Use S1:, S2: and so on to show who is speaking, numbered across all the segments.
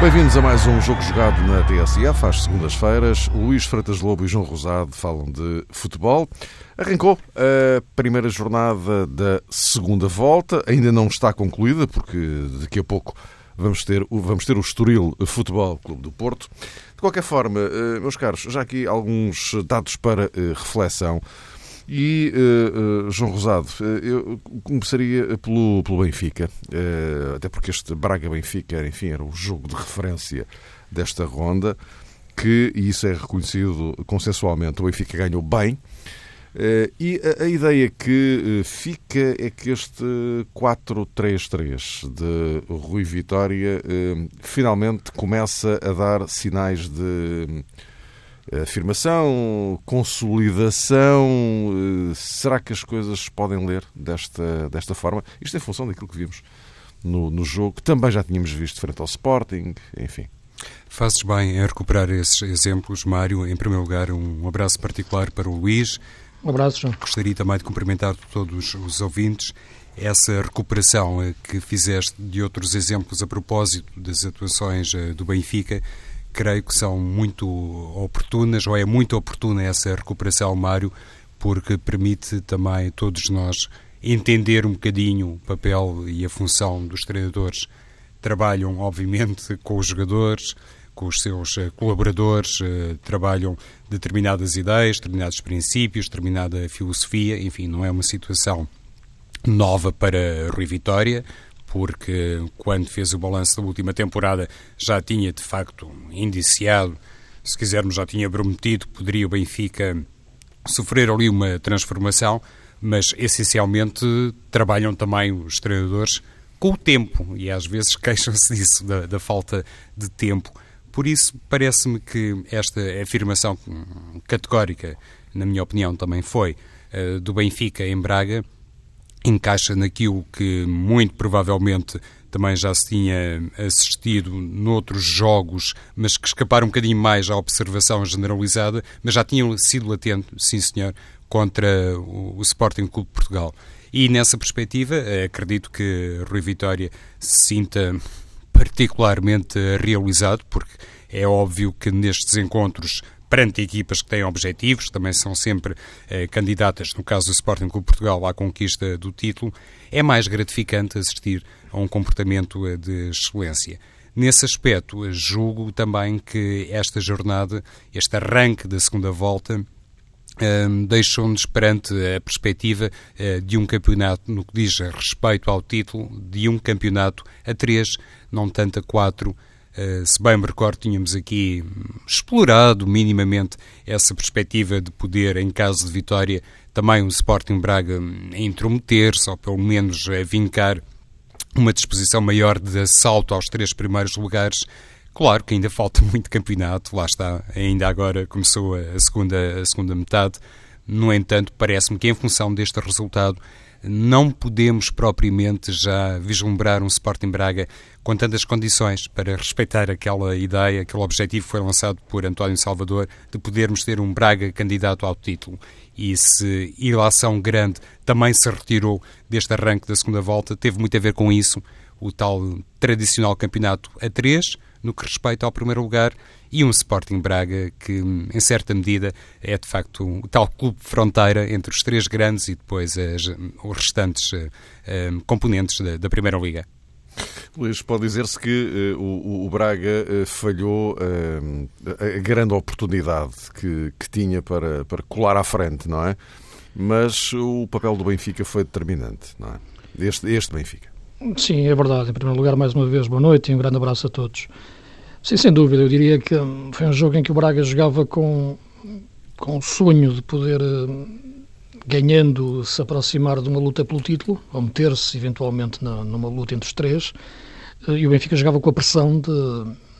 S1: Bem-vindos a mais um jogo jogado na TSF às segundas-feiras. Luís Freitas Lobo e João Rosado falam de futebol. Arrancou a primeira jornada da segunda volta, ainda não está concluída, porque daqui a pouco vamos ter, vamos ter o Estoril Futebol Clube do Porto. De qualquer forma, eh, meus caros, já aqui alguns dados para eh, reflexão. E, uh, João Rosado, eu começaria pelo, pelo Benfica, até porque este Braga-Benfica, enfim, era o jogo de referência desta ronda, que, e isso é reconhecido consensualmente, o Benfica ganhou bem, e a, a, ideia que fica é que este 4-3-3 de Rui Vitória finalmente começa a dar sinais de afirmação, consolidação. Eh, será que as coisas podem ler desta, desta forma? Isto em função daquilo que vimos no, no jogo, que também já tínhamos visto frente ao Sporting, enfim.
S2: Fazes bem em recuperar esses exemplos, Mário. Em primeiro lugar, um abraço particular para o Luís.
S3: Um abraço, João.
S2: Gostaria também de cumprimentar todos os ouvintes. Essa recuperação que fizeste de outros exemplos a propósito das atuações eh, do Benfica creio que são muito oportunas, ou é muito oportuna essa recuperação, Mário, porque permite também a todos nós entender um bocadinho o papel e a função dos treinadores. Trabalham, obviamente, com os jogadores, com os seus eh, colaboradores, eh, trabalham determinadas ideias, determinados princípios, determinada filosofia, enfim, não é uma situação nova para Rui Vitória, porque quando fez o balanço da última temporada já tinha de facto indiciado, se quisermos já tinha prometido que poderia o Benfica sofrer ali uma transformação, mas essencialmente trabalham também os treinadores com o tempo e às vezes queixam-se disso, da, da falta de tempo. Por isso, parece-me que esta afirmação categórica, na minha opinião, também foi uh, do Benfica em Braga, encaixa naquilo que muito provavelmente também já se tinha assistido noutros jogos, mas que escaparam um bocadinho mais à observação generalizada, mas já tinham sido latente, sim senhor, contra o Sporting Clube de Portugal. E nessa perspectiva, acredito que Rui Vitória se sinta particularmente realizado, porque é óbvio que nestes encontros perante equipas que têm objetivos, também são sempre eh, candidatas, no caso do Sporting Clube Portugal, à conquista do título, é mais gratificante assistir a um comportamento eh, de excelência. Nesse aspecto, julgo também que esta jornada, este arranque da segunda volta, ehm, deixou-nos perante a perspectiva uh, de um campeonato, no que diz respeito ao título, de um campeonato a três, não tanto a quatro, Uh, se bem me recordo, tínhamos aqui explorado minimamente essa perspectiva de poder, em caso de vitória, também o Sporting Braga intrometer-se, ou pelo menos uh, vincar uma disposição maior de assalto aos três primeiros lugares. Claro que ainda falta muito campeonato, lá está, ainda agora começou a segunda, a segunda metade. No entanto, parece-me que em função deste resultado não podemos propriamente já vislumbrar um Sporting Braga com tantas condições para respeitar aquela ideia, aquele objetivo que foi lançado por António Salvador de podermos ter um Braga candidato ao título. E se Ilação Grande também se retirou deste arranque da segunda volta, teve muito a ver com isso, o tal tradicional campeonato a três, no que respeita ao primeiro lugar, e um Sporting Braga que, em certa medida, é de facto o tal clube fronteira entre os três grandes e depois as, os restantes uh, componentes da, da, Primeira Liga.
S1: Luís, pode dizer-se que uh, o, o, Braga uh, falhou a grande oportunidade que, que tinha para, para colar à frente, não é? Mas o papel do Benfica foi determinante, não é? Este, este Benfica.
S3: Sim, é verdade. Em primeiro lugar, mais uma vez, boa noite e um grande abraço a todos. Sim, sem dúvida. Eu diria que foi um jogo em que o Braga jogava com, com o sonho de poder, eh, ganhando, se aproximar de uma luta pelo título, ou meter-se eventualmente na, numa luta entre os três. Eh, e o Benfica jogava com a pressão de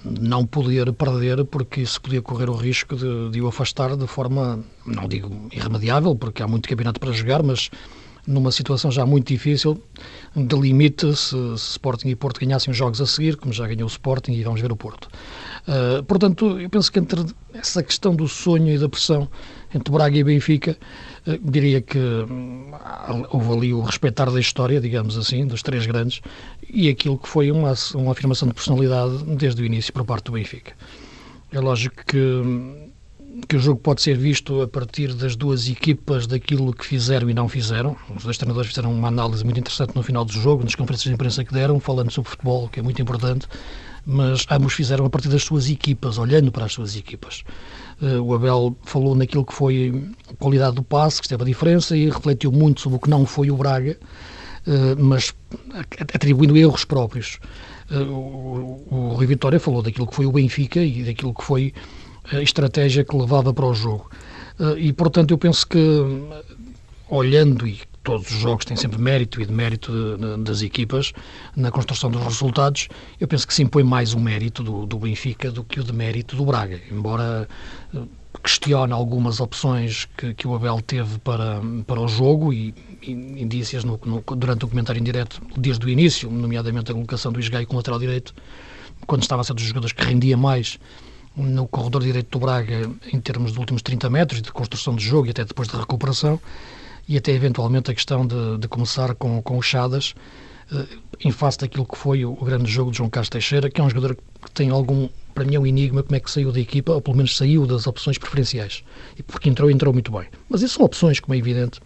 S3: não poder perder, porque isso podia correr o risco de, de o afastar de forma, não digo irremediável, porque há muito campeonato para jogar, mas numa situação já muito difícil, de limite se, se Sporting e Porto ganhassem os jogos a seguir, como já ganhou o Sporting e vamos ver o Porto. Uh, portanto, eu penso que entre essa questão do sonho e da pressão entre Braga e Benfica, uh, diria que hum, houve ali o respeitar da história, digamos assim, dos três grandes, e aquilo que foi uma, uma afirmação de personalidade desde o início por parte do Benfica. É lógico que hum, que o jogo pode ser visto a partir das duas equipas daquilo que fizeram e não fizeram. Os dois treinadores fizeram uma análise muito interessante no final do jogo, nas conferências de imprensa que deram, falando sobre futebol, que é muito importante, mas ambos fizeram a partir das suas equipas, olhando para as suas equipas. Uh, o Abel falou naquilo que foi a qualidade do passe, que esteve a diferença, e refletiu muito sobre o que não foi o Braga, uh, mas atribuindo erros próprios. O, o Rui Vitória falou daquilo que foi o Benfica e daquilo que foi a estratégia que levava para o jogo. Eh, e, portanto, eu penso que, olhando, e todos os jogos têm sempre mérito e demérito de, das equipas na construção dos resultados, eu penso que se impõe mais o mérito do, do Benfica do que o demérito do Braga, embora eh, questione algumas opções que, que, o Abel teve para, para o jogo e, e indícias no, no, durante o comentário em direto desde o início, nomeadamente a colocação do Isgai com o lateral direito, quando estava a ser dos jogadores que rendia mais no corredor direito do Braga em termos dos últimos 30 metros de construção de jogo e até depois de recuperação e até eventualmente a questão de, de começar com, com o Chadas eh, em face daquilo que foi o, grande jogo de João Carlos Teixeira, que é um jogador que tem algum, para mim é um enigma como é que saiu da equipa, ou pelo menos saiu das opções preferenciais, e porque entrou, entrou muito bem. Mas isso são opções, como é evidente,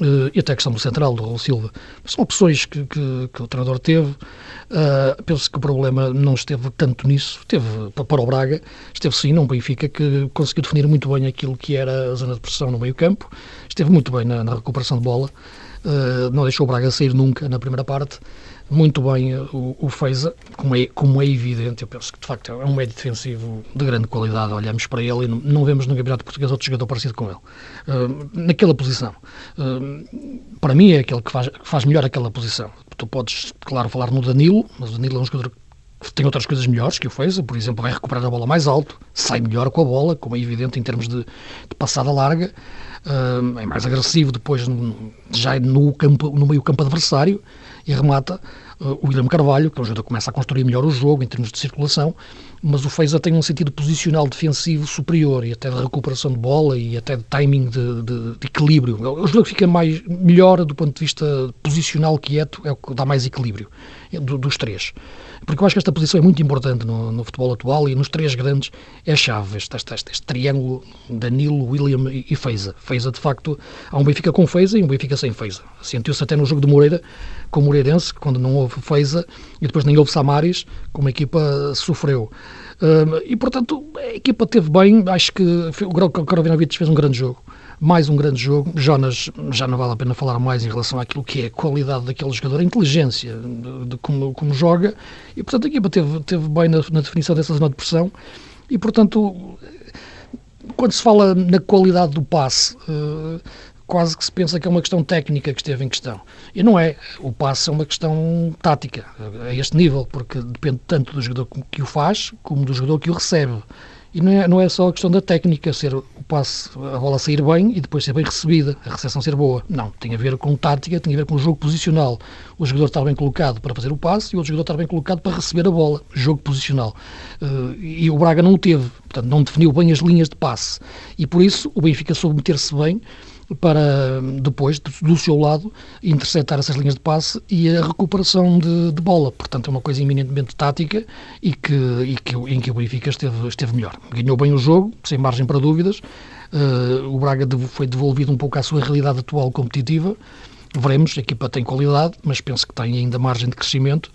S3: Uh, e até a questão do central, do Raul Silva. São opções que, que, que o treinador teve. Uh, penso que o problema não esteve tanto nisso. Teve para o Braga, esteve sim num Benfica que conseguiu definir muito bem aquilo que era a zona de pressão no meio-campo. Esteve muito bem na, na recuperação de bola. Uh, não deixou o Braga sair nunca na primeira parte muito bem o, o Feiza, como é, como é evidente, eu penso que de facto é um médio defensivo de grande qualidade. Olhamos para ele e não, não vemos no Campeonato Português outro jogador parecido com ele. Uh, naquela posição. Uh, para mim é aquele que faz, que faz melhor aquela posição. Tu podes, claro, falar no Danilo, mas o Danilo é um jogador que tem outras coisas melhores que o Feiza, por exemplo, vai recuperar a bola mais alto, sai melhor com a bola, como é evidente em termos de, de passada larga, uh, é mais agressivo depois já no, campo, no meio campo adversário e remata uh, o William Carvalho, que é que começa a construir melhor o jogo em termos de circulação, mas o Feiza tem um sentido posicional defensivo superior e até de recuperação de bola e até de timing de, de, de equilíbrio. O jogador que fica mais, melhor do ponto de vista posicional quieto é o que dá mais equilíbrio do, dos três. Porque eu acho que esta posição é muito importante no, no futebol atual e nos três grandes é chave, este, este, este, este triângulo Danilo, William e, e Feiza. Feiza, de facto, há um Benfica com Feiza e um Benfica sem Feiza. Sentiu-se até no jogo de Moreira com o Moreirense, quando não houve Feiza e depois nem houve Samaris, como a equipa sofreu. Um, e, portanto, a equipa teve bem, acho que o Krovinovic fez um grande jogo mais um grande jogo. Jonas, já não vale a pena falar mais em relação àquilo que é a qualidade daquele jogador, a inteligência de, de como, como joga, e portanto a equipa teve, teve bem na, na definição dessa zona de pressão, e portanto, quando se fala na qualidade do passe, uh, quase que se pensa que é uma questão técnica que esteve em questão. E não é. O passe é uma questão tática, a este nível, porque depende tanto do jogador que o faz, como do jogador que o recebe. E não é, não é só a questão da técnica, ser o passe, a bola sair bem e depois ser bem recebida, a recepção ser boa. Não, tem a ver com tática, tem a ver com o jogo posicional. O jogador estar bem colocado para fazer o passe e o outro jogador estar bem colocado para receber a bola. Jogo posicional. Uh, e o Braga não o teve, portanto, não definiu bem as linhas de passe. E por isso o Benfica soube meter-se bem para depois, do seu lado, interceptar essas linhas de passe e a recuperação de, de bola. Portanto, é uma coisa eminentemente tática e, que, e que, em que o Benfica esteve, esteve melhor. Ganhou bem o jogo, sem margem para dúvidas. Uh, o Braga foi devolvido um pouco à sua realidade atual competitiva. Veremos, a equipa tem qualidade, mas penso que tem ainda margem de crescimento.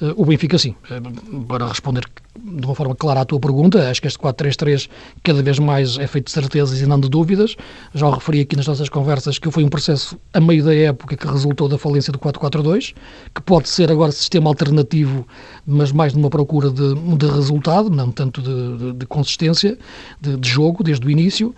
S3: Uh, o Benfica, sim, uh, para responder de uma forma clara à tua pergunta, acho que este 4-3-3 cada vez mais é feito de certezas e não de dúvidas. Já o referi aqui nas nossas conversas que foi um processo a meio da época que resultou da falência do 4-4-2, que pode ser agora sistema alternativo, mas mais numa procura de, de resultado, não tanto de, de, de consistência, de, de jogo desde o início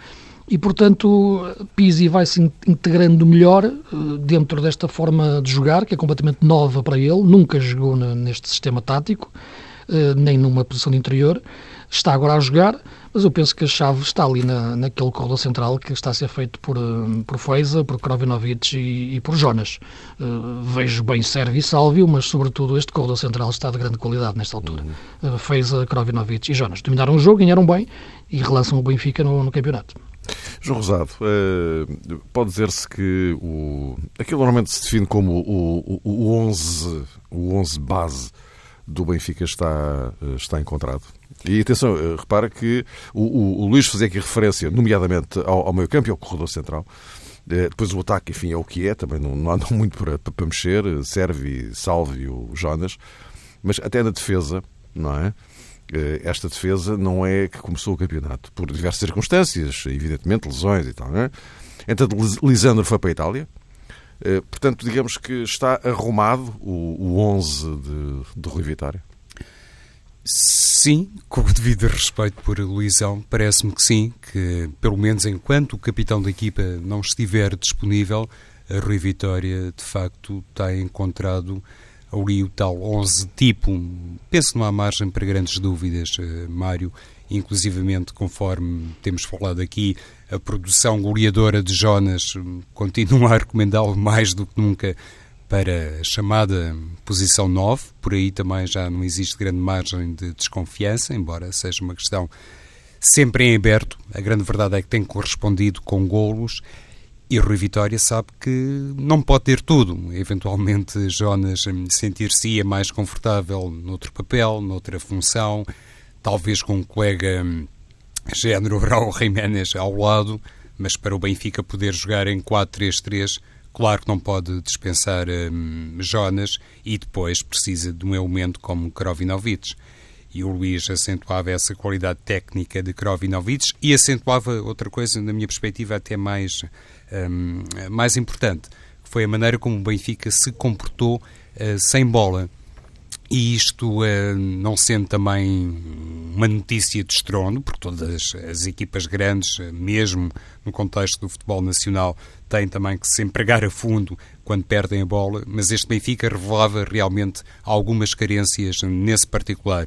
S3: e, portanto, Pizzi vai se integrando melhor eh, dentro desta forma de jogar, que é completamente nova para ele, nunca jogou neste sistema tático. nem numa posição de interior. Está agora a jogar, mas eu penso que a chave está ali na, naquele corredor central que está a ser feito por, por Feiza, por Krovinovic e, e por Jonas. Uh, vejo bem Sérvio e Sálvio, mas sobretudo este corredor central está de grande qualidade nesta altura. Uhum. Uh, Feiza, Krovinovic e Jonas. Dominaram o jogo, ganharam bem e relançam o Benfica no, no campeonato.
S1: João Rosado, uh, pode dizer-se que o, aquilo normalmente se define como o, o, o, 11, o 11 base do Benfica está, está encontrado? E atenção, eh, repara que o, o, Luís fazia aqui referência, nomeadamente ao, ao meio campo e ao corredor central. Eh, depois o ataque, enfim, é o que é, também não, não muito para, para mexer, serve, salve o Jonas, mas até na defesa, não é? Eh, esta defesa não é que começou o campeonato, por diversas circunstâncias, evidentemente, lesões e tal, é? Lisandro foi para a Itália, portanto, digamos que está arrumado o, o 11 de, de Rui Vitória.
S2: Sim, com o devido respeito por Luizão, parece-me que sim, que pelo menos enquanto o capitão da equipa não estiver disponível, a Rui Vitória de facto tem encontrado ali o tal 11 tipo. Penso não há margem para grandes dúvidas, eh, Mário, inclusivamente conforme temos falado aqui, a produção goleadora de Jonas hum, continua a recomendá-lo mais do que nunca para a chamada posição 9, por aí também já não existe grande margem de desconfiança, embora seja uma questão sempre em aberto. A grande verdade é que tem correspondido com golos e Rui Vitória sabe que não pode ter tudo. Eventualmente, Jonas sentir-se mais confortável noutro papel, noutra função, talvez com um colega género Raul Jiménez ao lado, mas para o Benfica poder jogar em 4-3-3 Claro que não pode dispensar um, Jonas e depois precisa de um elemento como Krovinovic. E o Luís acentuava essa qualidade técnica de Krovinovic e acentuava outra coisa, na minha perspectiva, até mais, um, mais importante, que foi a maneira como o Benfica se comportou uh, sem bola. E isto uh, não sendo também uma notícia de estrondo, porque todas as equipas grandes, uh, mesmo no contexto do futebol nacional, têm também que se empregar a fundo quando perdem a bola, mas este Benfica revelava realmente algumas carências nesse particular.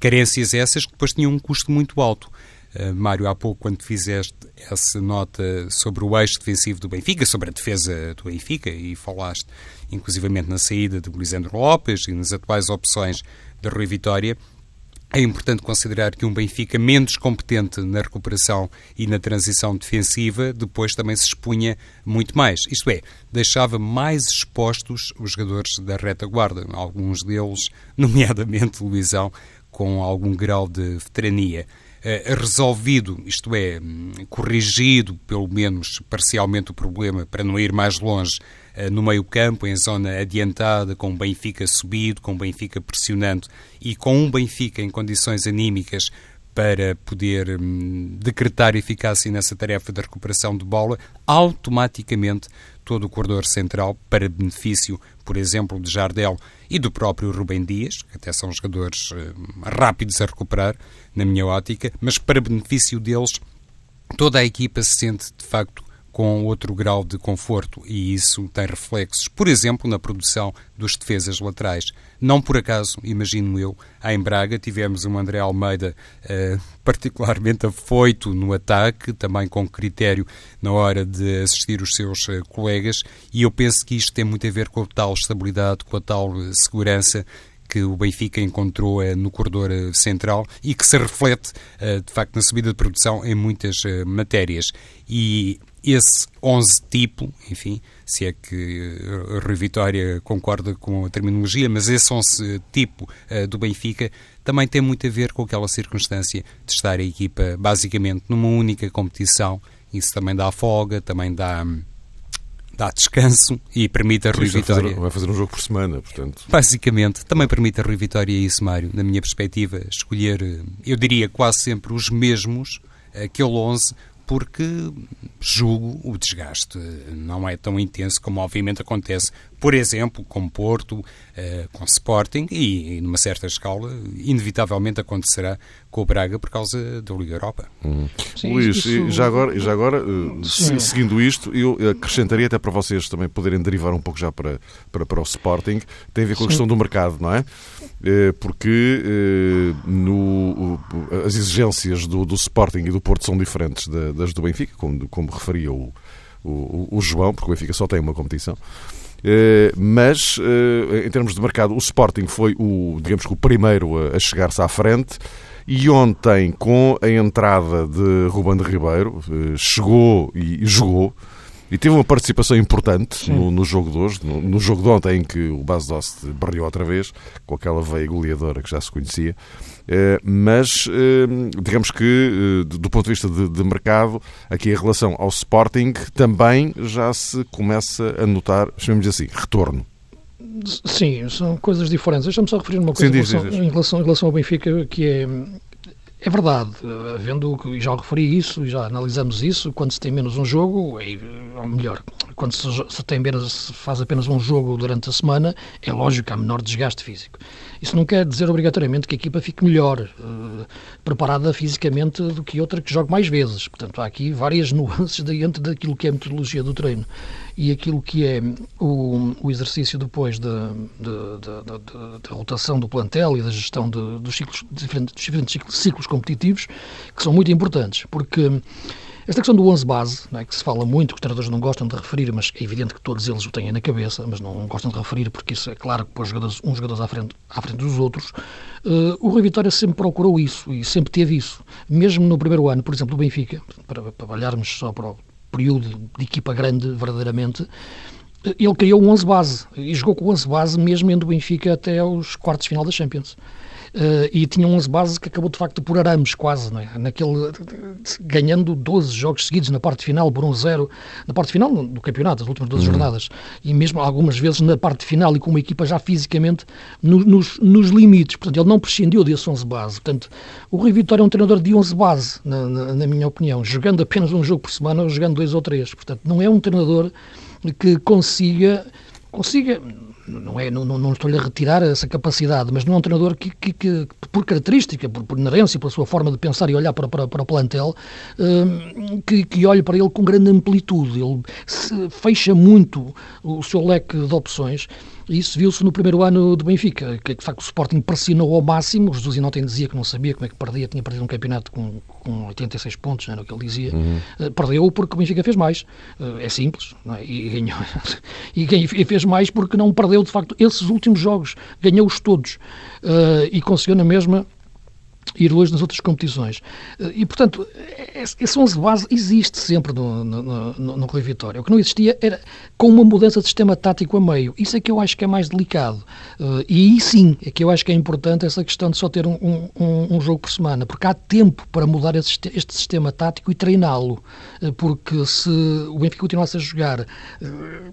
S2: Carências essas que depois tinham um custo muito alto. Uh, Mário, há pouco, quando fizeste essa nota sobre o eixo defensivo do Benfica, sobre a defesa do Benfica, e falaste inclusivamente na saída de Lisandro Lopes e nas atuais opções de Rui Vitória, é importante considerar que um Benfica menos competente na recuperação e na transição defensiva depois também se expunha muito mais. Isto é, deixava mais expostos os jogadores da retaguarda, alguns deles, nomeadamente Luizão, com algum grau de veterania. Uh, resolvido, isto é, corrigido pelo menos parcialmente o problema, para não ir mais longe, uh, no meio-campo, em zona adiantada, com o Benfica subido, com o Benfica pressionando e com um Benfica em condições anímicas para poder hum, decretar eficácia nessa tarefa de recuperação de bola, automaticamente todo o corredor central, para benefício, por exemplo, de Jardel e do próprio Rubem Dias, que até são jogadores hum, rápidos a recuperar, na minha ótica, mas para benefício deles, toda a equipa se sente de facto com outro grau de conforto e isso tem reflexos, por exemplo, na produção dos defesas laterais. Não por acaso, imagino eu, em Braga tivemos um André Almeida uh, particularmente afoito no ataque, também com critério na hora de assistir os seus uh, colegas, e eu penso que isto tem muito a ver com a tal estabilidade, com a tal uh, segurança que o Benfica encontrou no corredor central e que se reflete, de facto, na subida de produção em muitas matérias. E esse 11 tipo, enfim, se é que a Rui Vitória concorda com a terminologia, mas esse 11 tipo uh, do Benfica também tem muito a ver com aquela circunstância de estar a equipa basicamente numa única competição. Isso também dá folga, também dá dá descanso e permite a Rui Vitória.
S1: Fazer, vai fazer um jogo por semana, portanto.
S2: Basicamente, também permite a Rui Vitória isso, Mário, na minha perspectiva, escolher, eh, eu diria quase sempre os mesmos, aquele 11, porque julgo o desgaste não é tão intenso como obviamente acontece por exemplo, com Porto, com Sporting e, numa certa escala, inevitavelmente acontecerá com o Braga por causa da Liga Europa.
S1: Hum. Sim, Luís, isso... já agora, já agora seguindo isto, eu acrescentaria até para vocês também poderem derivar um pouco já para, para, para o Sporting, tem a ver com a questão do mercado, não é? Porque no, as exigências do, do Sporting e do Porto são diferentes das do Benfica, como, como referia o, o, o João, porque o Benfica só tem uma competição. Uh, mas, uh, em termos de mercado, o Sporting foi o, digamos que o primeiro a, chegar-se à frente. E ontem, com a entrada de Ruben de Ribeiro, uh, chegou e, jogou e teve uma participação importante no, no, jogo de hoje, no, no, jogo de ontem em que o Bas Dost barriou outra vez, com aquela veia goleadora que já se conhecia. Eh, mas eh, digamos que, eh, do ponto de vista de, de, mercado, aqui em relação ao Sporting, também já se começa a notar, chamemos assim, retorno.
S3: Sim, são coisas diferentes. Deixa-me só referir uma coisa Sim, diz, em, relação, diz. Em, relação, em relação ao Benfica, que é é verdade, vendo que já referi isso, já analisamos isso, quando se tem menos um jogo, é, ou melhor, quando se, se tem menos, se faz apenas um jogo durante a semana, é lógico que há menor desgaste físico. Isso não quer dizer obrigatoriamente que a equipa fique melhor uh, preparada fisicamente do que outra que jogue mais vezes. Portanto, há aqui várias nuances dentro daquilo que é a metodologia do treino e aquilo que é o, o exercício depois da de, de, de, rotação do plantel e da gestão dos, ciclos, diferentes, dos diferentes ciclos competitivos, que são muito importantes, porque esta questão do 11 base, é, que se fala muito, que os treinadores não gostam de referir, mas é evidente que todos eles o têm na cabeça, mas não gostam de referir, porque isso é claro que pôs jogadores, uns jogadores à frente, à frente dos outros. Uh, o Rui Vitória sempre procurou isso e sempre teve isso. Mesmo no primeiro ano, por exemplo, do Benfica, para, para olharmos só para o período de equipa grande, verdadeiramente, eh, ele criou um 11 base e jogou com o 11 base mesmo indo o Benfica até aos quartos de final da Champions. Uh, e tinha 11 bases que acabou de facto por arames quase, é? Naquele, ganhando 12 jogos seguidos na parte final por 1-0, na parte final do campeonato, as últimas 12 uhum. jornadas, e mesmo algumas vezes na parte final e com uma equipa já fisicamente no, nos, nos, limites. Portanto, ele não prescindiu desse 11 base. Portanto, o Rui Vitória é um treinador de 11 base, na, na, na minha opinião, jogando apenas um jogo por semana ou jogando dois ou três. Portanto, não é um treinador que consiga consiga não, é, não, não estou-lhe a retirar essa capacidade, mas não é um treinador que, que, que por característica, por, por inerência, pela sua forma de pensar e olhar para, para, para o plantel, uh, que, que olhe para ele com grande amplitude. Ele fecha muito o seu leque de opções isso viu-se no primeiro ano do Benfica, que de facto o Sporting pressionou ao máximo. O Jesus Inotem dizia que não sabia como é que perdia, tinha perdido um campeonato com, com 86 pontos, não era o que ele dizia. Uhum. Uh, perdeu porque o Benfica fez mais. Uh, é simples, é? e ganhou. e, fez mais porque não perdeu de facto esses últimos jogos, ganhou-os todos uh, e conseguiu na mesma ir hoje nas outras competições. E, portanto, esse 11 de base existe sempre no, no, no, no Rui Vitória. O que não existia era com uma mudança de sistema tático a meio. Isso é que eu acho que é mais delicado. Uh, e aí sim é que eu acho que é importante essa questão de só ter um, um, um jogo por semana, porque há tempo para mudar esse, este sistema tático e treiná-lo. Uh, porque se o Benfica continuasse a jogar uh,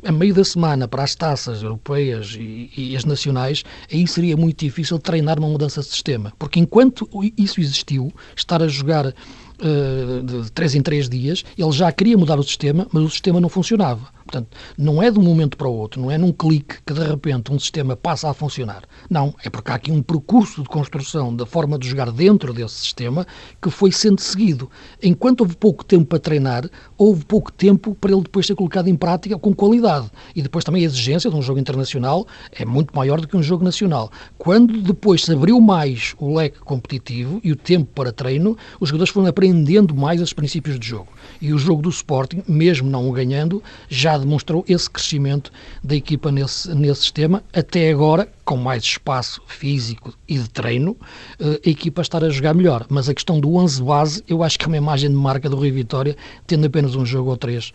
S3: a meio da semana para as taças europeias e, e as nacionais, aí seria muito difícil treinar uma mudança de sistema. Porque enquanto isso existiu, estar a jogar uh, de 3 em 3 dias, ele já queria mudar o sistema, mas o sistema não funcionava. Portanto, não é de um momento para o outro, não é num clique que de repente um sistema passa a funcionar. Não, é porque há aqui um percurso de construção da forma de jogar dentro desse sistema que foi sendo seguido. Enquanto houve pouco tempo para treinar, houve pouco tempo para ele depois ser colocado em prática com qualidade. E depois também a exigência de um jogo internacional é muito maior do que um jogo nacional. Quando depois se abriu mais o leque competitivo e o tempo para treino, os jogadores foram aprendendo mais os princípios de jogo. E o jogo do Sporting, mesmo não o ganhando, já demonstrou esse crescimento da equipa nesse, nesse sistema. Até agora, com mais espaço físico e de treino, eh, a equipa estar a jogar melhor. Mas a questão do 11 base, eu acho que é uma imagem de marca do Rio Vitória, tendo apenas um jogo ou três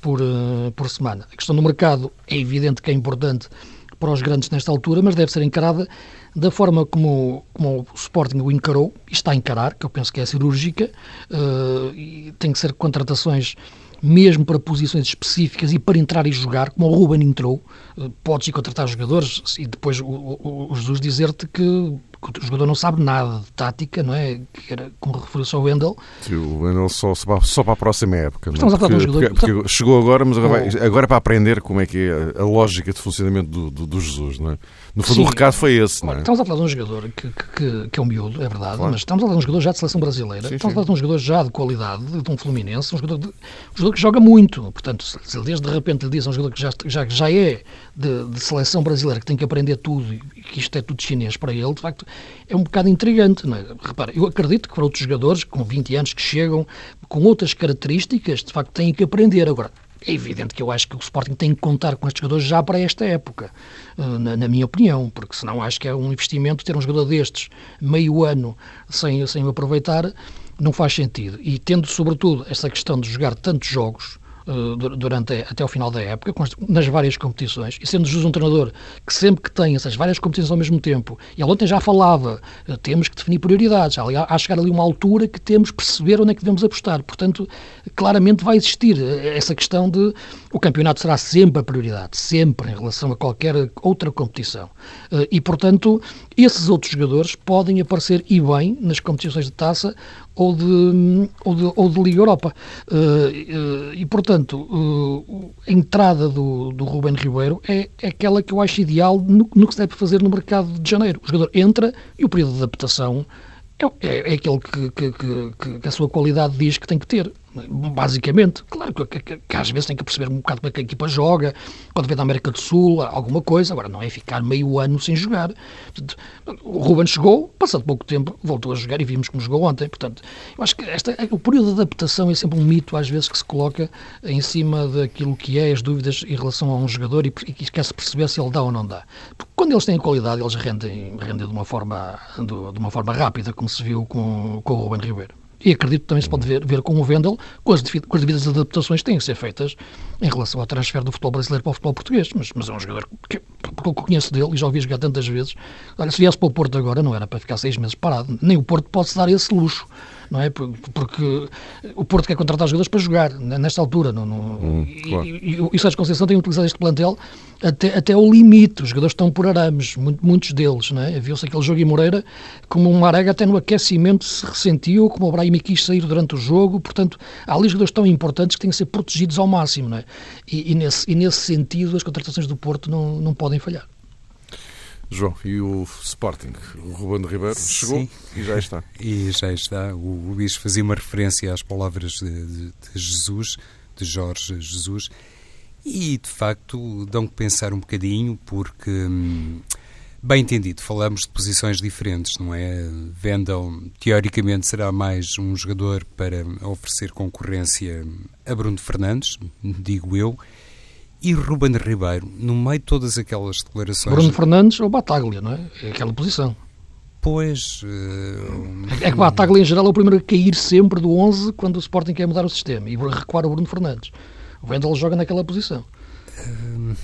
S3: por, eh, por semana. A questão do mercado é evidente que é importante para os grandes nesta altura, mas deve ser encarada da forma como, como o Sporting o encarou, está a encarar, que eu penso que é cirúrgica, uh, e tem que ser contratações mesmo para posições específicas e para entrar e jogar, como o Ruben entrou, uh, podes ir contratar jogadores e depois o, o, o Jesus dizer-te que porque o jogador não sabe nada de tática, não é? Que era, como referiu-se ao Wendel.
S1: Sim, o Wendel só, só para a próxima época. Não?
S3: Estamos a falar de um jogador...
S1: Porque, porque chegou agora, mas agora, vai, agora é para aprender como é que é a lógica de funcionamento do, do, do Jesus, não é? No fundo, Sim. o recado foi esse, não é?
S3: Estamos a falar de um jogador que, que, que é um miúdo, é verdade, claro. mas estamos a falar de um jogador já de seleção brasileira, sim, estamos sim. a falar de um jogador já de qualidade, de um Fluminense, um jogador, de, um jogador que joga muito. Portanto, se ele de repente lhe diz a um jogador que já, já, já é de, de, seleção brasileira, que tem que aprender tudo e que isto é tudo chinês para ele, de facto, é um bocado intrigante. Não é? Repara, eu acredito que para outros jogadores com 20 anos que chegam com outras características, de facto, têm que aprender. Agora, é evidente que eu acho que o Sporting tem que contar com estes jogadores já para esta época, eh, na, na, minha opinião, porque senão acho que é um investimento ter um jogador destes meio ano sem, sem aproveitar, não faz sentido. E tendo, sobretudo, essa questão de jogar tantos jogos, durante até ao final da época, nas várias competições, e sendo Jesus um treinador que sempre que tem essas várias competições ao mesmo tempo, e ele ontem já falava, eh, temos que definir prioridades, há, há chegar ali uma altura que temos que perceber onde é que devemos apostar. Portanto, claramente vai existir eh, essa questão de o campeonato será sempre a prioridade, sempre em relação a qualquer outra competição. E, portanto, esses outros jogadores podem aparecer e bem nas competições de taça ou de, ou de, ou de Liga Europa. E, portanto, uh, a entrada do, do Ruben Ribeiro é, é aquela que eu acho ideal no, no, que se deve fazer no mercado de janeiro. O jogador entra e o período de adaptação é, é, é aquele que, que, que, que, a sua qualidade diz que tem que ter. Basicamente, claro que, que, que, às vezes tem que perceber um bocado como é que a equipa joga, pode ver da América do Sul alguma coisa, agora não é ficar meio ano sem jogar. Portanto, o Ruben chegou, passado pouco tempo, voltou a jogar e vimos como jogou ontem. Portanto, eu acho que esta, o período de adaptação é sempre um mito, às vezes, que se coloca em cima daquilo que é as dúvidas em relação a um jogador e, e quer-se perceber se ele dá ou não dá. Porque quando eles têm qualidade, eles rendem, rendem de, uma forma, de uma forma rápida, como se viu com, com o Ruben Ribeiro. E acredito que também se pode ver, ver com o Vendel, com as, com as devidas adaptações que têm que ser feitas em relação ao transfer do futebol brasileiro para o futebol português. Mas, mas é um jogador que, porque eu conheço dele e já ouvi jogar tantas vezes. Olha, se viesse para o Porto agora, não era para ficar seis meses parado. Nem o Porto pode se dar esse luxo não é? Porque o Porto quer contratar jogadores para jogar, nesta altura. Não, não, hum, claro. e, e, o Sérgio Conceição tem utilizado este plantel até, até ao limite. Os jogadores estão por arames, muitos deles. Não é? Viu-se aquele jogo em Moreira, como um Marega até no aquecimento se ressentiu, como o Brahim quis sair durante o jogo. Portanto, há ali jogadores tão importantes que têm que ser protegidos ao máximo. Não é? e, e, nesse, e nesse sentido, as contratações do Porto não, não podem falhar.
S1: João, e o Sporting? O Ruben Ribeiro chegou Sim. e já está.
S2: E já está. O Luís fazia uma referência às palavras de, de, de Jesus, de Jorge Jesus, e de facto dão que pensar um bocadinho, porque, hum, bem entendido, falamos de posições diferentes, não é? Vendel, teoricamente, será mais um jogador para oferecer concorrência a Bruno Fernandes, digo eu e Ruben Ribeiro, no meio de todas aquelas declarações.
S3: Bruno Fernandes ou Bataglia, não é? É aquela posição.
S2: Pois.
S3: Uh... É que Bataglia, em geral, é o primeiro a cair sempre do 11 quando o Sporting quer mudar o sistema e recuar o Bruno Fernandes. O Wendel joga naquela posição.
S2: Uh...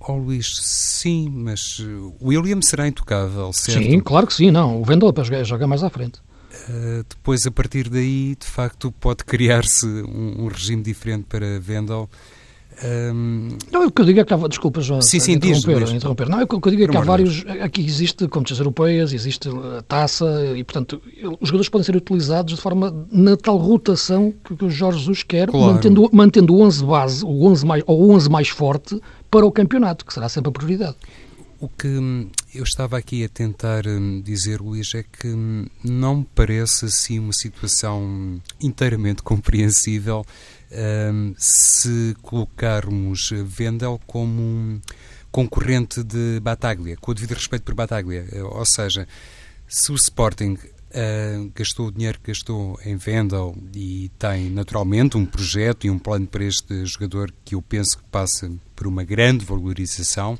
S2: Oh, Luís, sim, mas o William será intocável, certo?
S3: Sim, claro que sim, não. O Wendel joga mais à frente.
S2: Uh, depois, a partir daí, de facto, pode criar-se um, um, regime diferente para Wendel
S3: um... Não, o que eu digo é que há, desculpa, João,
S2: sim, sim, interromper,
S3: diz, interromper. Não, o que eu digo é que há vários, aqui existe competições europeias, existe a taça e, portanto, os jogadores podem ser utilizados de forma na tal rotação que, o Jorge Jesus quer, claro. mantendo, mantendo o 11 base, o 11 mais, ou o 11 mais forte para o campeonato, que será sempre a prioridade.
S2: O que hum, eu estava aqui a tentar hum, dizer, Luís, é que hum, não me parece assim uma situação inteiramente compreensível um, se colocarmos Vendel como um concorrente de Bataglia, com o devido respeito por Bataglia. Ou seja, se o Sporting uh, gastou o dinheiro que gastou em Vendel e tem naturalmente um projeto e um plano para este jogador que eu penso que passa por uma grande valorização,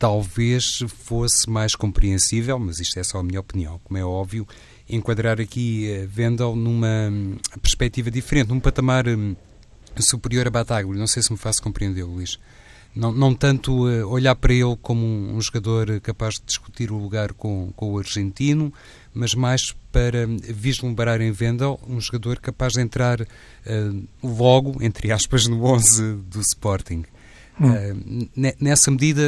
S2: talvez fosse mais compreensível, mas isto é só a minha opinião, como é óbvio, enquadrar aqui eh, Vendel numa hum, perspectiva diferente, num patamar hum, superior a Bataglia. Não sei se me faço compreender, Luís. Não, não tanto uh, olhar para ele como um, jogador capaz de discutir o lugar com, com o argentino, mas mais para vislumbrar em Vendel um jogador capaz de entrar uh, logo, entre aspas, no 11 do Sporting. Hum. Uh, nessa medida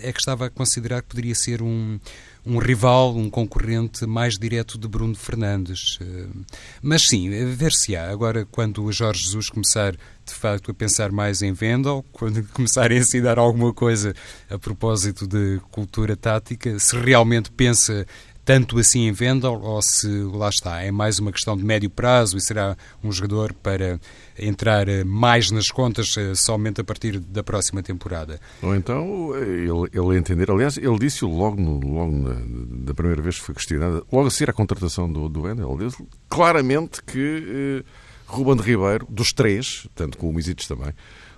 S2: é que estava a considerar que poderia ser um, um rival, um concorrente mais direto de Bruno Fernandes. Uh, mas sim, ver-se-á. Agora, quando o Jorge Jesus começar de facto a pensar mais em Vendel, quando começarem a ensinar alguma coisa a propósito de cultura tática, se realmente pensa tanto assim em Vendel ou se lá está, é mais uma questão de médio prazo e será um jogador para entrar eh, mais nas contas eh, somente a partir da próxima temporada.
S1: Ou então ele, ele entender, aliás, ele disse logo, no, logo na, da primeira vez que foi questionado, logo a seguir a contratação do, do Vendel, ele disse claramente que eh, Ruben de Ribeiro, dos três, tanto com o Misites também,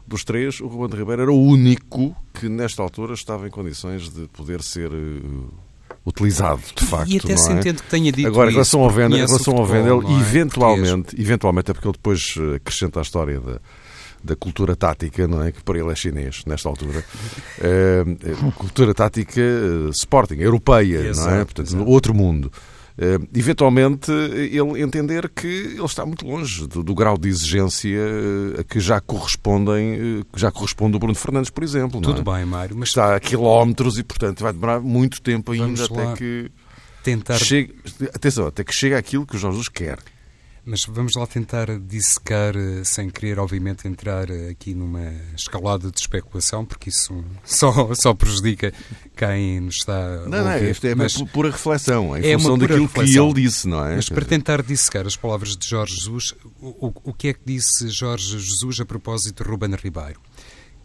S1: dos três, o Ruben de Ribeiro era o único que nesta altura estava em condições de poder ser uh, utilizado, de facto.
S2: E até se
S1: é?
S2: entende que tenha dito
S1: Agora, em relação ao Vendel,
S2: em
S1: relação ao Vendel é? eventualmente, eventualmente, é porque ele depois eh, acrescenta a história da, da cultura tática, não é? Que para ele é chinês, nesta altura. É, cultura tática Sporting, europeia, exato, não é? Portanto, exato. outro mundo. Uh, eventualmente ele entender que ele está muito longe do, do grau de exigência uh, a que já correspondem, uh, que já corresponde o Bruno Fernandes, por exemplo.
S2: Tudo
S1: é?
S2: bem, Mário, mas
S1: está a quilómetros e portanto vai demorar muito tempo ainda até que
S2: tentar
S1: chegue, atenção, até que chegue aquilo que o Jorge Jesus quer.
S2: Mas vamos lá tentar dissecar, eh, sem querer, obviamente, entrar eh, aqui numa escalada de especulação, porque isso só, só prejudica quem nos está a
S1: Não,
S2: ouvir.
S1: não, isto é
S2: mas
S1: pura reflexão, em é função daquilo reflexão. que ele disse, não é?
S2: Mas para tentar dissecar as palavras de Jorge Jesus, o, o que é que disse Jorge Jesus a propósito de Ruben Ribeiro?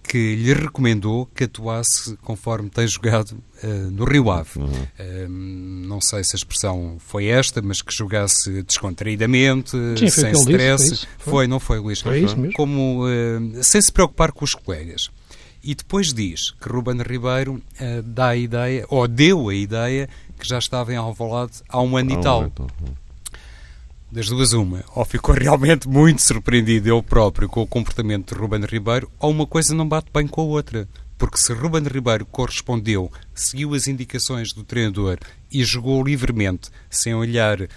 S2: Que lhe recomendou que atuasse conforme tem jogado uh, no Rio Ave. Uhum. Uh, não sei se a expressão foi esta, mas que jogasse descontraídamente, Sim, sem stress. Disse, foi, foi, não foi, Luís?
S3: Foi isso mesmo.
S2: Como, uh, sem se preocupar com os colegas. E depois diz que Ruben Ribeiro dá a ideia, ou deu a ideia, que já estava em Alvalade há um ano e tal. Então, das duas uma, ou ficou realmente muito surpreendido ele próprio com o comportamento de Ruben Ribeiro, ou uma coisa não bate bem com a outra. Porque se Ruben Ribeiro correspondeu, seguiu as indicações do treinador e jogou livremente, sem olhar, uh,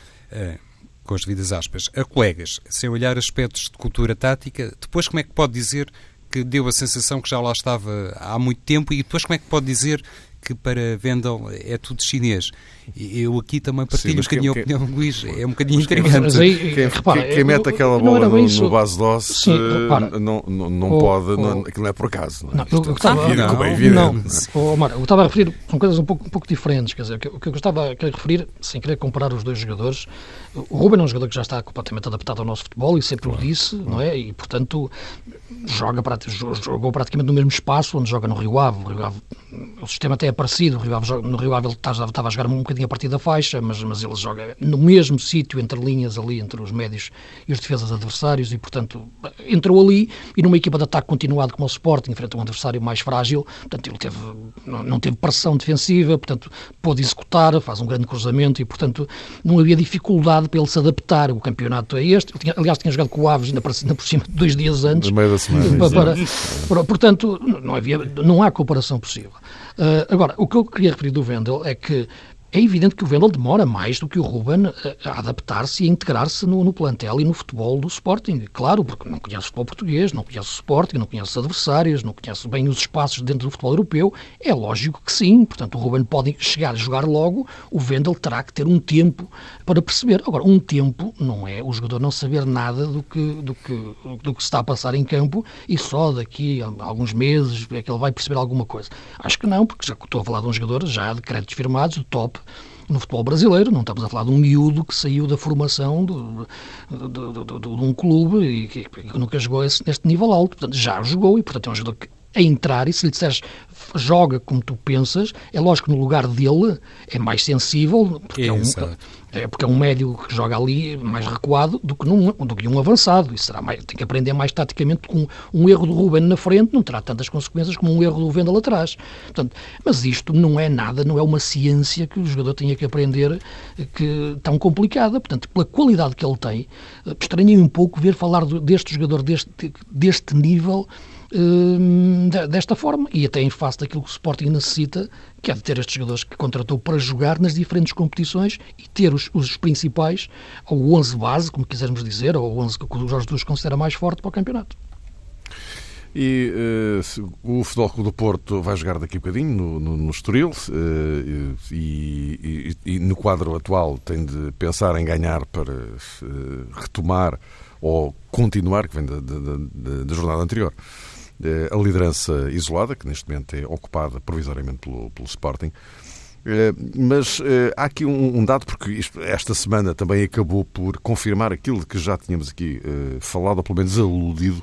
S2: com as devidas aspas, a colegas, sem olhar aspectos de cultura tática, depois como é que pode dizer que deu a sensação que já lá estava há muito tempo e depois como é que pode dizer que para Vendel é tudo chinês. Eu aqui também partilho Sim, um bocadinho a opinião do Luís, é um bocadinho intrigante. Mas
S1: aí, quem, repara, quem, quem mete aquela bola no, no base doce Sim, não, não, não oh, pode, oh, não, aquilo não é por acaso. Não, é? não, eu, estava, não, evidente,
S3: oh, eu estava a referir, são coisas um pouco, um pouco diferentes, quer dizer, o que eu gostava de referir, sem querer comparar os dois jogadores, o Ruben é um jogador que já está completamente adaptado ao nosso futebol e sempre o disse, não é? E, portanto, joga, jogou praticamente no mesmo espaço onde joga no Rio Ave. O, Rio Ave, o sistema até é parecido, Rio Ave, no Rio Ave ele estava a jogar um bocadinho a partir da faixa, mas, mas ele joga no mesmo sítio, entre linhas ali, entre os médios e os defesas adversários e, portanto, entrou ali e numa equipa de ataque continuado como o Sporting, enfrenta um adversário mais frágil, portanto, ele teve, não, não teve pressão defensiva, portanto, pôde executar, faz um grande cruzamento e, portanto, não havia dificuldade para ele se adaptar. O campeonato é este. Tinha, aliás, tinha jogado com o Aves ainda por, ainda por cima dois dias antes.
S1: meio da semana.
S3: Para, para, portanto, não, havia, não há comparação possível. Uh, agora, o que eu queria referir do Vendel é que é evidente que o Vendel demora mais do que o Ruben a adaptar-se e a integrar-se no, no, plantel e no futebol do Sporting. Claro, porque não conhece o futebol português, não conhece o Sporting, não conhece os adversários, não conhece bem os espaços dentro do futebol europeu. É lógico que sim. Portanto, o Ruben pode chegar a jogar logo, o Vendel terá que ter um tempo para perceber. Agora, um tempo não é o jogador não saber nada do que, do que, do que se está a passar em campo e só daqui a alguns meses é que ele vai perceber alguma coisa. Acho que não, porque já estou a falar de um jogador já de créditos firmados, de top, no futebol brasileiro. Não estamos a falar de um miúdo que saiu da formação de, de, de, de um clube e que, que nunca jogou esse, neste nível alto. Portanto, já jogou e, portanto, é um jogador que a entrar e se lhe disseres joga como tu pensas, é lógico que no lugar dele é mais sensível, porque é, um, é, porque é um médio que joga ali mais recuado do que, num, do que um avançado. Isso será mais, tem que aprender mais taticamente com um erro do Ruben na frente, não terá tantas consequências como um erro do Vendel atrás. Portanto, mas isto não é nada, não é uma ciência que o jogador tenha que aprender que tão complicada. Portanto, pela qualidade que ele tem, eh, estranhei um pouco ver falar deste jogador deste, deste nível desta forma e até em face daquilo que o Sporting necessita, que é de ter estes jogadores que contratou para jogar nas diferentes competições e ter os, os principais, ou o 11 base, como quisermos dizer, ou o 11 que o Jorge Jesus considera mais forte para o campeonato.
S1: E uh, o Futebol Clube do Porto vai jogar daqui a bocadinho no, no, no Estoril uh, e, e, e, no quadro atual tem de pensar em ganhar para uh, retomar ou continuar, que vem da, da, da jornada anterior, a liderança isolada, que neste momento é ocupada provisoriamente pelo, pelo Sporting. Mas há aqui um, dado, porque isto, esta semana também acabou por confirmar aquilo que já tínhamos aqui falado, ou pelo menos aludido,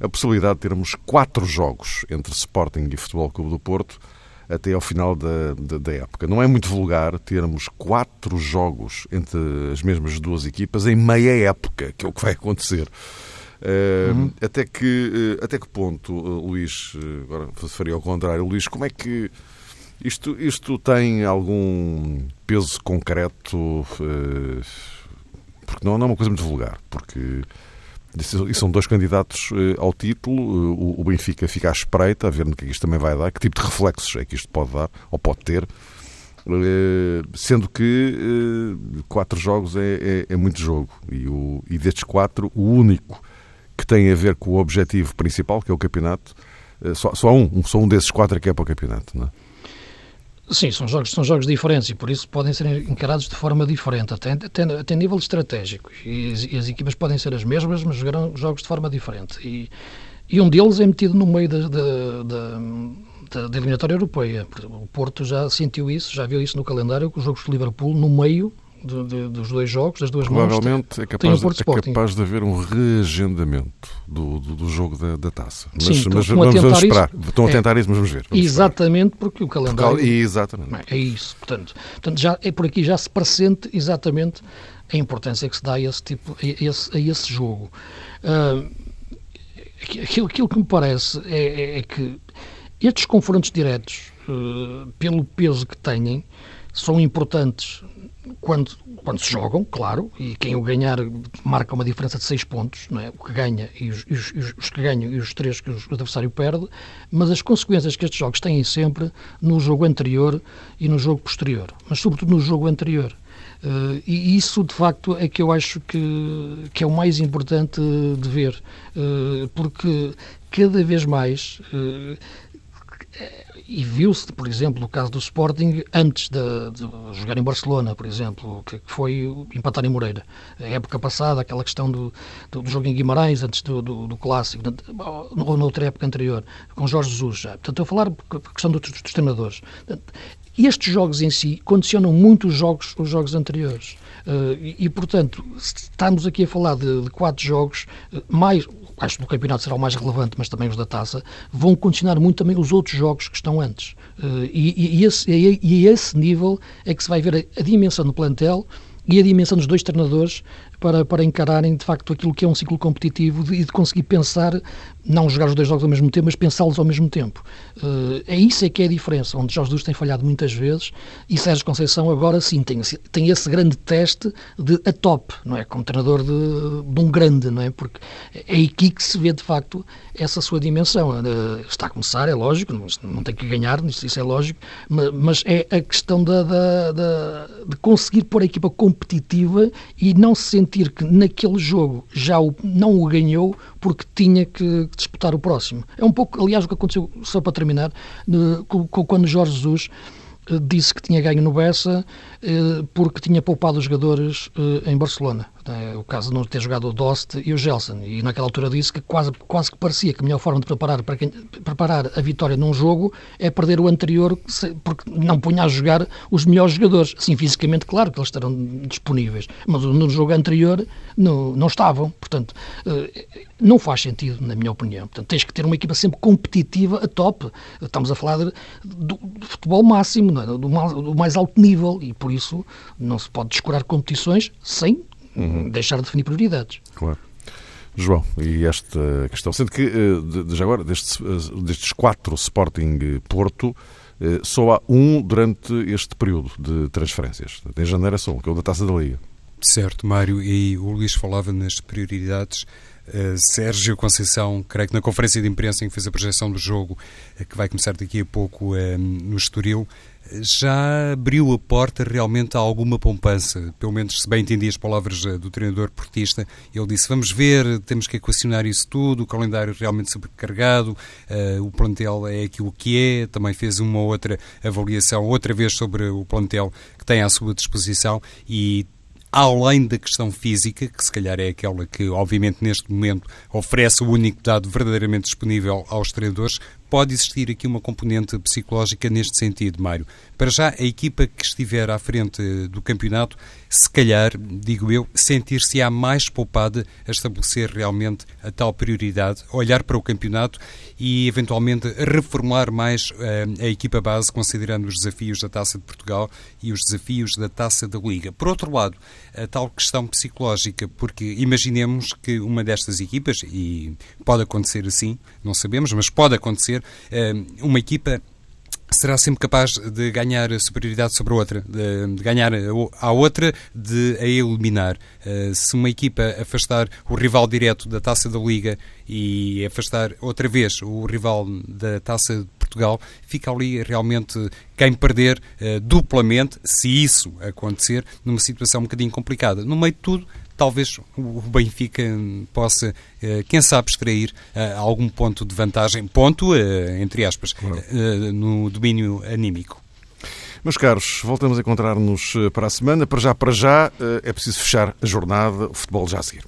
S1: a possibilidade de termos quatro jogos entre Sporting e Futebol Clube do Porto até ao final da, da, da, época. Não é muito vulgar termos quatro jogos entre as mesmas duas equipas em meia época, que é o que vai acontecer. Uh, uhum. até, que, uh, até que ponto, uh, Luís, agora faria ao contrário, Luís, como é que isto, isto tem algum peso concreto? porque não, não é uma coisa muito vulgar, porque e são dois candidatos eh, ao título. Eh, o Benfica fica à espreita, a ver no que, é que isto também vai dar, que tipo de reflexos é que isto pode dar, ou pode ter. Eh, sendo que quatro jogos é, é, é muito jogo. E, o, e destes quatro, o único que tem a ver com o objetivo principal, que é o campeonato, só, só um, só um desses quatro é que é para o campeonato. Não é?
S3: Sim, são jogos, são jogos diferentes e por isso podem ser encarados de forma diferente, até, até, até nível estratégico. E, e, as equipas podem ser as mesmas, mas jogarão jogos de forma diferente. E, e um deles é metido no meio da, da, da, da, eliminatória europeia. O Porto já sentiu isso, já viu isso no calendário, com os jogos de Liverpool no meio de, de, dos dois jogos, das duas
S1: Provavelmente
S3: mãos.
S1: é capaz, de, é capaz de haver um reagendamento do, do, do jogo da, da, taça. Mas,
S3: Sim,
S1: mas vamos, vamos esperar. Isso, estão a é. tentar é, isso, mas vamos ver. Vamos
S3: exatamente, esperar. porque o calendário.
S1: Porque, exatamente.
S3: É, é isso. Portanto, portanto já, é por aqui já se pressente exatamente a importância que se dá a esse, tipo, a esse, a esse jogo. Uh, aquilo, aquilo que me parece é, é, é que estes confrontos diretos, uh, pelo peso que têm, são importantes quando, quando se jogam, claro, e quem o ganhar marca uma diferença de 6 pontos, não é? o que ganha e os, os, os que ganham e os três que o adversário perde, mas as consequências que estes jogos têm sempre no jogo anterior e no jogo posterior, mas sobretudo no jogo anterior. Uh, e isso, de facto, é que eu acho que, que é o mais importante de ver, uh, porque cada vez mais uh, e viu-se, por exemplo, no caso do Sporting, antes de, de, jogar em Barcelona, por exemplo, que foi empatar em Moreira. A época passada, aquela questão do, do, do jogo em Guimarães, antes do, do, do Clássico, ou noutra época anterior, com Jorge Jesus já. Portanto, eu a falar a questão dos, dos treinadores. Estes jogos em si condicionam muito os jogos, os jogos anteriores. Uh, e, e, portanto, estamos aqui a falar de, de quatro jogos, uh, mais acho que o campeonato será o mais relevante, mas também os da taça, vão condicionar muito também os outros jogos que estão antes. Uh, e, e, esse, e, a esse nível é que se vai ver a, a dimensão do plantel e a dimensão dos dois treinadores para, para encararem de facto aquilo que é um ciclo competitivo e de, de, conseguir pensar, não jogar os dois jogos ao mesmo tempo, mas pensá-los ao mesmo tempo. Uh, é isso é que é a diferença, onde Jorge Jesus tem falhado muitas vezes e Sérgio Conceição agora sim tem, tem esse grande teste de a top, não é? Como treinador de, de um grande, não é? Porque é aqui que se vê de facto essa sua dimensão. Uh, está a começar, é lógico, não, tem que ganhar, isso, é lógico, mas, é a questão da, da, da, de conseguir pôr a equipa competitiva e não se sentir que naquele jogo já o, não o ganhou porque tinha que disputar o próximo. É um pouco, aliás, o que aconteceu, só para terminar, quando Jorge Jesus eh, disse que tinha ganho no Bessa eh, porque tinha poupado os jogadores eh, em Barcelona. É o caso de não ter jogado o Dost e o Gelson. E naquela altura disse que quase, quase que parecia que a melhor forma de preparar, para quem, preparar a vitória num jogo é perder o anterior, porque não punha a jogar os melhores jogadores. Assim, fisicamente, claro que eles estarão disponíveis, mas no jogo anterior não, não estavam. Portanto, eh, não faz sentido, na minha opinião. Portanto, tens que ter uma equipa sempre competitiva a top. Estamos a falar de, do, futebol máximo, é? do, do mais alto nível, e por isso não se pode descurar competições sem uhum. deixar de definir prioridades.
S1: Claro. João, e esta questão, sendo que, eh, já agora, destes, eh, destes quatro Sporting Porto, eh, só há um durante este período de transferências. Em janeiro é só um, que é o da Taça da Liga.
S2: Certo, Mário, e o Luís falava nas prioridades. Sérgio Conceição, creio que na conferência de imprensa em que fez a projeção do jogo, que vai começar daqui a pouco no Estoril, já abriu a porta realmente a alguma poupança. Pelo menos, se bem entendi as palavras do treinador portista, ele disse: Vamos ver, temos que equacionar isso tudo, o calendário realmente sobrecarregado, o plantel é aquilo que é. Também fez uma outra avaliação, outra vez sobre o plantel que tem à sua disposição e além da questão física, que se calhar é aquela que, obviamente, neste momento oferece o único dado verdadeiramente disponível aos treinadores, pode existir aqui uma componente psicológica neste sentido, Mário. Para já, a equipa que estiver à frente do campeonato, se calhar, digo eu, sentir-se-á mais poupada a estabelecer realmente a tal prioridade, olhar para o campeonato e, eventualmente, reformular mais uh, a equipa base, considerando os desafios da Taça de Portugal e os desafios da Taça da Liga. Por outro lado, a tal questão psicológica, porque imaginemos que uma destas equipas, e pode acontecer assim, não sabemos, mas pode acontecer, eh, uma equipa será sempre capaz de ganhar superioridade sobre a outra, de, ganhar a outra, de a eliminar. Uh, se uma equipa afastar o rival direto da Taça da Liga e afastar outra vez o rival da Taça Portugal, fica ali realmente quem perder uh, duplamente, se isso acontecer, numa situação um bocadinho complicada. No meio de tudo, talvez o Benfica possa, eh, quem sabe, extrair eh, algum ponto de vantagem, ponto, entre aspas, claro. no domínio anímico.
S1: Meus caros, voltamos a encontrar-nos para a semana. Para já, para já, é preciso fechar a jornada. O futebol já a seguir.